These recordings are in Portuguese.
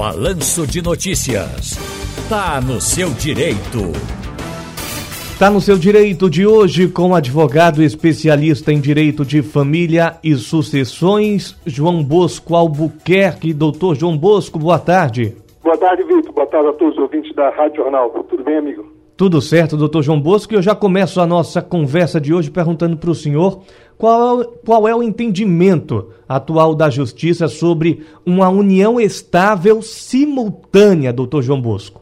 Balanço de Notícias. Tá no seu direito. Tá no seu direito de hoje com o advogado especialista em direito de família e sucessões, João Bosco Albuquerque. Doutor João Bosco, boa tarde. Boa tarde, Vitor. Boa tarde a todos os ouvintes da Rádio Jornal. Tudo bem, amigo? Tudo certo, doutor João Bosco. Eu já começo a nossa conversa de hoje perguntando para o senhor qual, qual é o entendimento atual da justiça sobre uma união estável simultânea, doutor João Bosco.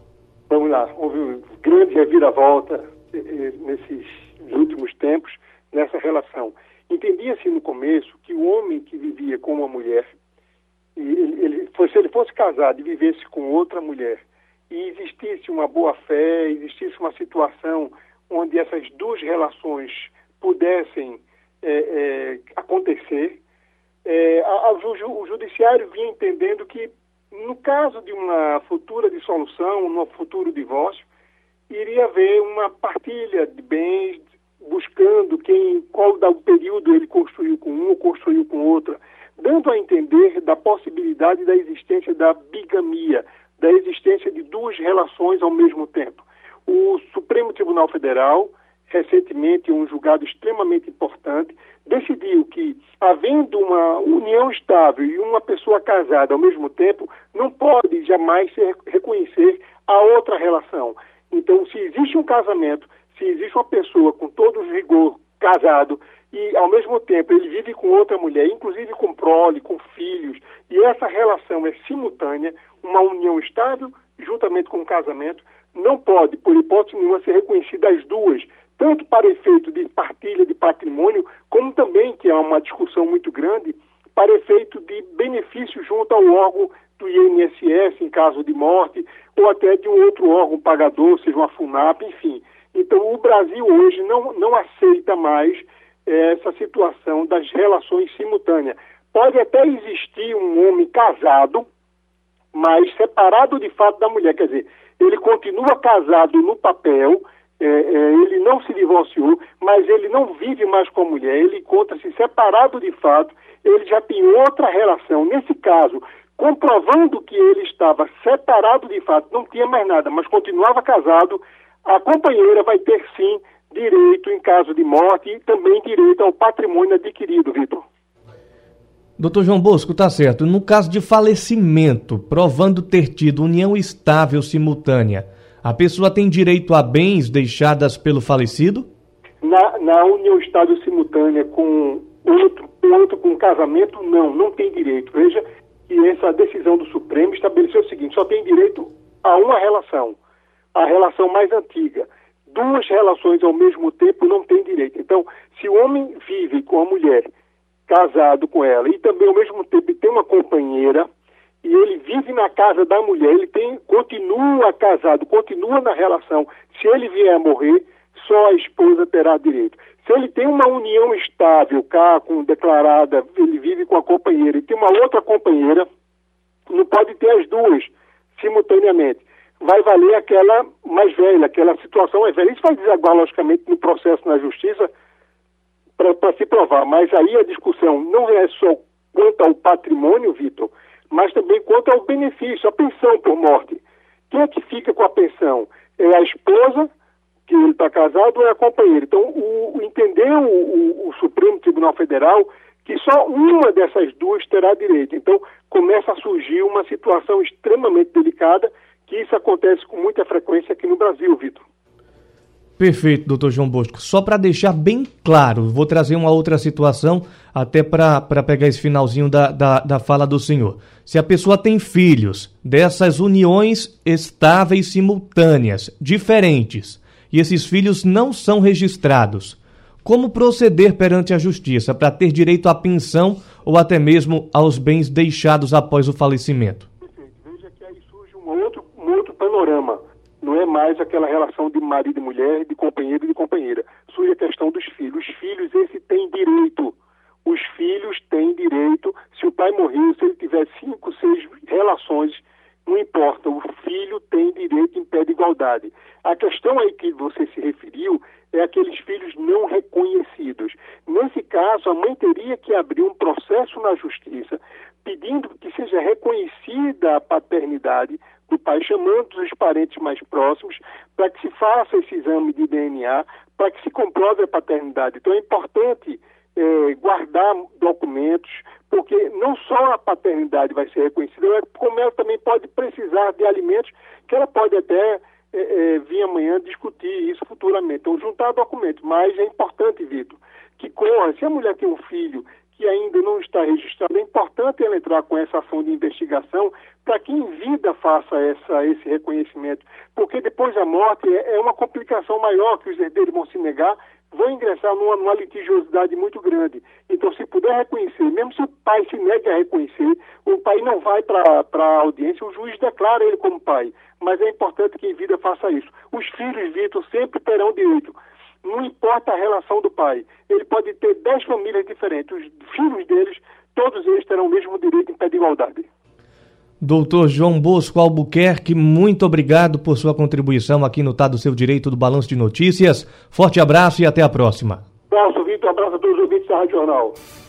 Vamos lá. Houve um grande reviravolta eh, eh, nesses últimos tempos nessa relação. Entendia-se no começo que o homem que vivia com uma mulher, ele, ele, se ele fosse casado e vivesse com outra mulher, e existisse uma boa fé, existisse uma situação onde essas duas relações pudessem é, é, acontecer, é, a, a, o, o judiciário vinha entendendo que no caso de uma futura dissolução, no futuro divórcio, iria haver uma partilha de bens, buscando quem, qual o período ele construiu com um construiu com outra, dando a entender da possibilidade da existência da bigamia, da existência de duas relações ao mesmo tempo. O Supremo Tribunal Federal, recentemente, um julgado extremamente importante, decidiu que, havendo uma união estável e uma pessoa casada ao mesmo tempo, não pode jamais reconhecer a outra relação. Então, se existe um casamento, se existe uma pessoa com todo o rigor casado e, ao mesmo tempo, ele vive com outra mulher, inclusive com prole, com filhos, e essa relação é simultânea, uma união estável, juntamente com o casamento, não pode, por hipótese nenhuma, ser reconhecida as duas, tanto para efeito de partilha de patrimônio, como também, que é uma discussão muito grande, para efeito de benefício junto ao órgão do INSS em caso de morte, ou até de um outro órgão pagador, seja uma FUNAP, enfim. Então, o Brasil hoje não, não aceita mais eh, essa situação das relações simultâneas. Pode até existir um homem casado, mas separado de fato da mulher. Quer dizer, ele continua casado no papel, é, é, ele não se divorciou, mas ele não vive mais com a mulher, ele encontra-se separado de fato, ele já tem outra relação. Nesse caso, comprovando que ele estava separado de fato, não tinha mais nada, mas continuava casado, a companheira vai ter sim direito em caso de morte e também direito ao patrimônio adquirido, Vitor. Doutor João Bosco, tá certo. No caso de falecimento, provando ter tido união estável simultânea, a pessoa tem direito a bens deixadas pelo falecido? Na, na união estável simultânea com outro, outro com casamento, não, não tem direito. Veja que essa decisão do Supremo estabeleceu o seguinte: só tem direito a uma relação, a relação mais antiga. Duas relações ao mesmo tempo não tem direito. Então, se o homem vive com a mulher casado com ela e também ao mesmo tempo tem uma companheira e ele vive na casa da mulher, ele tem, continua casado, continua na relação. Se ele vier a morrer, só a esposa terá direito. Se ele tem uma união estável, cá, com declarada, ele vive com a companheira e tem uma outra companheira, não pode ter as duas simultaneamente. Vai valer aquela mais velha, aquela situação mais velha. Isso vai desaguar, logicamente, no processo na justiça, para se provar. Mas aí a discussão não é só quanto ao patrimônio, Vitor, mas também quanto ao benefício, a pensão por morte. Quem é que fica com a pensão? É a esposa, que ele está casado, ou é a companheira? Então, o, entendeu o, o, Supremo Tribunal Federal que só uma dessas duas terá direito. Então, começa a surgir uma situação extremamente delicada, que isso acontece com muita frequência aqui no Brasil, Vitor. Perfeito, doutor João Bosco. Só para deixar bem claro, vou trazer uma outra situação, até para pegar esse finalzinho da, da, da fala do senhor. Se a pessoa tem filhos dessas uniões estáveis simultâneas, diferentes, e esses filhos não são registrados, como proceder perante a justiça para ter direito à pensão ou até mesmo aos bens deixados após o falecimento? Perfeito. Veja que aí surge um outro, um outro panorama não é mais aquela relação de marido e mulher, de companheiro e de companheira. Surge a questão dos filhos. Os filhos, esse tem direito. Os filhos têm direito. Se o pai morreu, se ele tiver cinco, seis relações, não importa. O filho tem direito em pé de igualdade. A questão aí que você se referiu é aqueles filhos não reconhecidos. Nesse caso, a mãe teria que abrir um processo na justiça pedindo que seja reconhecida a paternidade do pai, chamando os parentes mais próximos, para que se faça esse exame de DNA, para que se comprove a paternidade. Então é importante é, guardar documentos, porque não só a paternidade vai ser reconhecida, como ela também pode precisar de alimentos que ela pode até é, é, vir amanhã discutir isso futuramente. Então, juntar documentos. Mas é importante, Vitor, que corra. Se a mulher tem um filho que ainda não está registrado, é importante ela entrar com essa ação de investigação para que em vida faça essa, esse reconhecimento. Porque depois da morte é, é uma complicação maior que os herdeiros vão se negar vão ingressar numa, numa, litigiosidade muito grande. Então, se puder reconhecer, mesmo se o pai se nega a reconhecer, o pai não vai para a audiência, o juiz declara ele como pai. Mas é importante que em vida faça isso. Os filhos, Vitor, sempre terão direito. Não importa a relação do pai. Ele pode ter dez famílias diferentes. Os filhos deles, todos eles terão o mesmo direito em pé de igualdade. Doutor João Bosco Albuquerque, muito obrigado por sua contribuição aqui no Tá do Seu Direito do Balanço de Notícias. Forte abraço e até a próxima. Abraço, Vitor. Abraço a todos os ouvintes da Rádio Jornal.